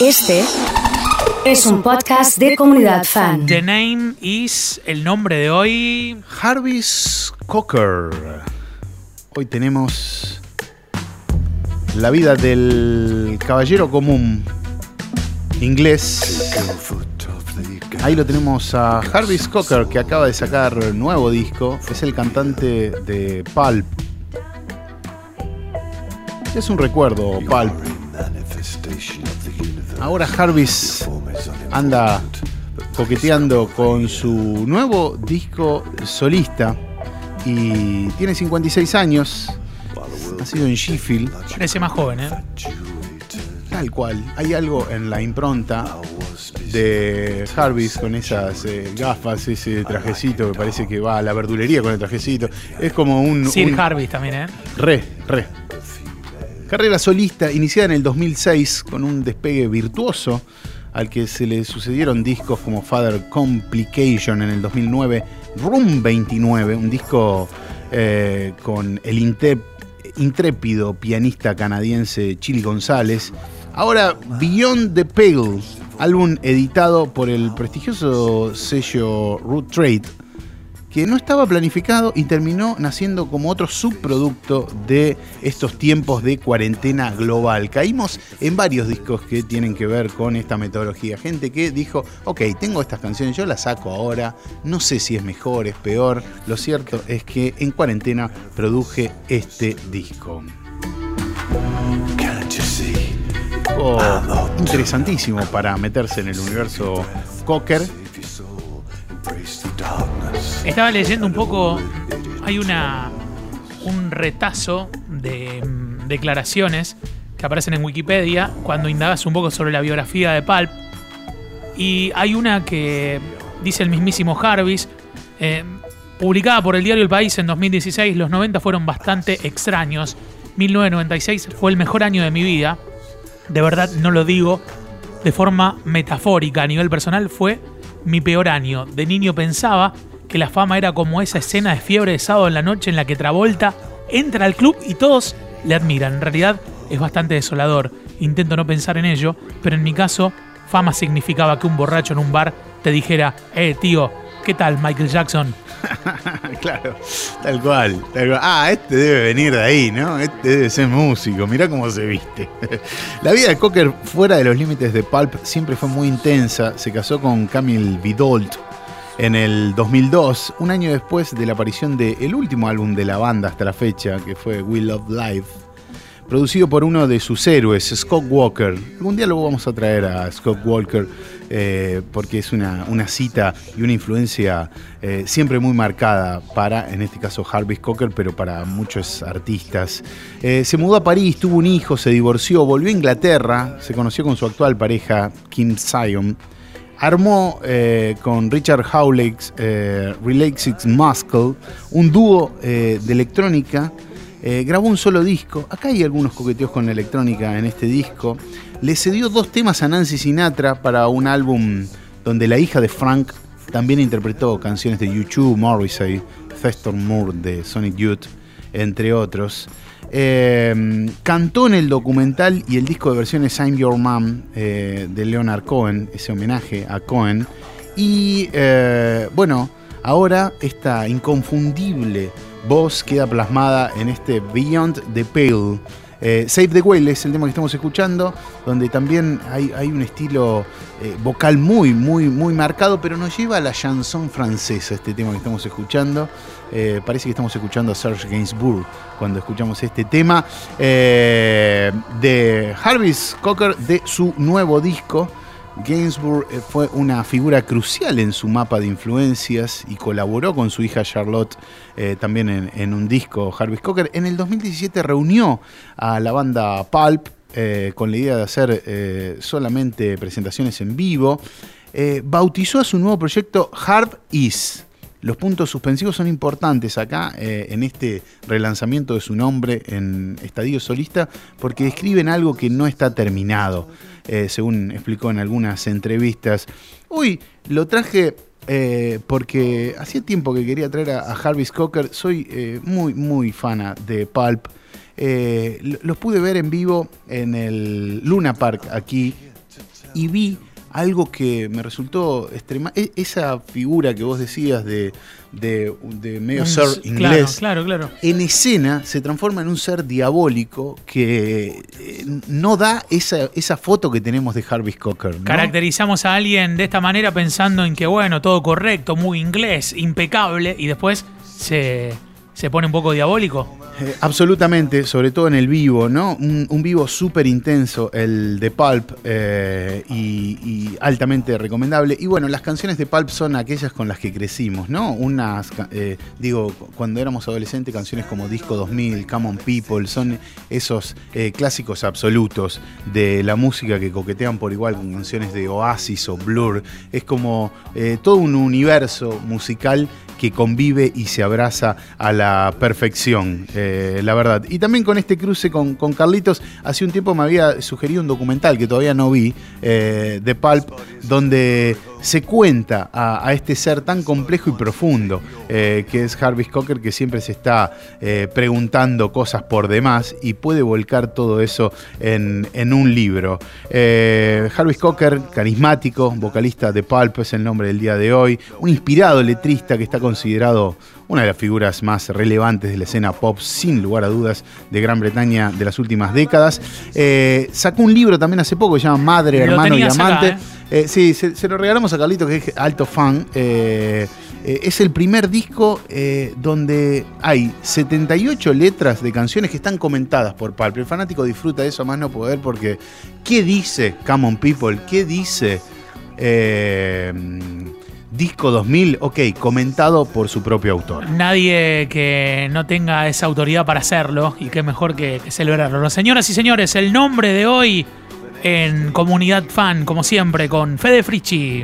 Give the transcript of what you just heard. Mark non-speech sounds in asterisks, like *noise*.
Este es un podcast de comunidad fan. The name is el nombre de hoy. Jarvis Cocker. Hoy tenemos la vida del caballero común inglés. Ahí lo tenemos a Jarvis Cocker que acaba de sacar nuevo disco. Es el cantante de Pulp. Es un recuerdo, Pulp. Ahora Jarvis anda coqueteando con su nuevo disco solista y tiene 56 años. Nacido en Sheffield. Parece más joven, ¿eh? Tal cual. Hay algo en la impronta de Jarvis con esas eh, gafas, ese trajecito que parece que va a la verdulería con el trajecito. Es como un. Sir un- Jarvis también, ¿eh? Re, re. Carrera solista iniciada en el 2006 con un despegue virtuoso al que se le sucedieron discos como Father Complication en el 2009, Room 29, un disco eh, con el intrépido pianista canadiense Chili González. Ahora Beyond the Pale, álbum editado por el prestigioso sello Root Trade, que no estaba planificado y terminó naciendo como otro subproducto de estos tiempos de cuarentena global. Caímos en varios discos que tienen que ver con esta metodología. Gente que dijo, ok, tengo estas canciones, yo las saco ahora, no sé si es mejor, es peor. Lo cierto es que en cuarentena produje este disco. Disco interesantísimo para meterse en el universo Cocker. Estaba leyendo un poco. Hay una un retazo de mm, declaraciones que aparecen en Wikipedia cuando indagas un poco sobre la biografía de Pulp. Y hay una que dice el mismísimo Jarvis, eh, publicada por el diario El País en 2016, los 90 fueron bastante extraños. 1996 fue el mejor año de mi vida. De verdad no lo digo de forma metafórica. A nivel personal fue mi peor año. De niño pensaba que la fama era como esa escena de fiebre de sábado en la noche en la que Travolta entra al club y todos le admiran. En realidad es bastante desolador. Intento no pensar en ello, pero en mi caso, fama significaba que un borracho en un bar te dijera, eh, tío, ¿qué tal Michael Jackson? *laughs* claro, tal cual. Ah, este debe venir de ahí, ¿no? Este debe ser músico, mirá cómo se viste. *laughs* La vida de Cocker fuera de los límites de Pulp siempre fue muy intensa. Se casó con Camille Bidolt en el 2002, un año después de la aparición del último álbum de la banda hasta la fecha, que fue We Love Life. Producido por uno de sus héroes, Scott Walker. Algún día lo vamos a traer a Scott Walker eh, porque es una, una cita y una influencia eh, siempre muy marcada para, en este caso, Jarvis Cocker, pero para muchos artistas. Eh, se mudó a París, tuvo un hijo, se divorció, volvió a Inglaterra, se conoció con su actual pareja, Kim Sion. Armó con Richard Howlex, eh, Relaxix Muscle, un dúo de electrónica. Eh, grabó un solo disco. Acá hay algunos coqueteos con electrónica en este disco. Le cedió dos temas a Nancy Sinatra para un álbum donde la hija de Frank también interpretó canciones de YouTube, Morrissey, Festor Moore de Sonic Youth, entre otros. Eh, cantó en el documental y el disco de versiones I'm Your Mom eh, de Leonard Cohen, ese homenaje a Cohen. Y eh, bueno, ahora esta inconfundible voz queda plasmada en este Beyond the Pale. Eh, Save the Whale es el tema que estamos escuchando, donde también hay, un estilo eh, vocal muy, muy, muy marcado, pero nos lleva a la chanson francesa este tema que estamos escuchando. Eh, parece que estamos escuchando a Serge Gainsbourg cuando escuchamos este tema de Jarvis Cocker de su nuevo disco. Gainsbourg eh, fue una figura crucial en su mapa de influencias y colaboró con su hija Charlotte eh, también en, un disco, Jarvis Cocker. En el 2017 reunió a la banda Pulp eh, con la idea de hacer solamente presentaciones en vivo. Bautizó a su nuevo proyecto Hard Is. Los puntos suspensivos son importantes acá eh, en este relanzamiento de su nombre en Estadio Solista porque describen algo que no está terminado, eh, según explicó en algunas entrevistas. Uy, lo traje eh, porque hacía tiempo que quería traer a, a Jarvis Cocker, soy eh, muy, muy fana de Pulp. Lo- los pude ver en vivo en el Luna Park aquí y vi algo que me resultó extrema. e- Esa figura que vos decías de, de, de medio Un- ser claro, inglés. Claro, claro. En escena se transforma en un ser diabólico que eh, no da esa, esa foto que tenemos de Harvey Cocker. ¿no? Caracterizamos a alguien de esta manera pensando en que, bueno, todo correcto, muy inglés, impecable, y después se, se pone un poco diabólico. Eh, absolutamente, sobre todo en el vivo, ¿no? Un, vivo súper intenso, el de Pulp, eh, y, altamente recomendable. Y bueno, las canciones de Pulp son aquellas con las que crecimos, ¿no? Unas, eh, digo, cuando éramos adolescentes, canciones como Disco 2000, Come on People, son esos clásicos absolutos de la música que coquetean por igual con canciones de Oasis o Blur. Es como todo un universo musical que convive y se abraza a la perfección, eh, la verdad. Y también con este cruce con, Carlitos, hace un tiempo me había sugerido un documental que todavía no vi, eh, de Pulp, donde se cuenta a, a este ser tan complejo y profundo, eh, que es Harvey Cocker, que siempre se está eh, preguntando cosas por demás y puede volcar todo eso en, en un libro. Eh, Harvey Cocker, carismático, vocalista de Pulp, es el nombre del día de hoy, un inspirado letrista que está considerado una de las figuras más relevantes de la escena pop, sin lugar a dudas, de Gran Bretaña de las últimas décadas. Eh, sacó un libro también hace poco que se llama Madre, Hermano y acá, Amante. ¿eh? Eh, sí, se, lo regalamos a Carlito, que es alto fan. Eh, eh, es el primer disco donde hay 78 letras de canciones que están comentadas por Pulp. El fanático disfruta de eso más no poder porque ¿qué dice Come on People? ¿Qué dice Disco 2000? Ok, comentado por su propio autor. Nadie que no tenga esa autoridad para hacerlo, y qué mejor que, que celebrarlo. Señoras y señores, el nombre de hoy en Comunidad Fan, como siempre, con Fede Frichi.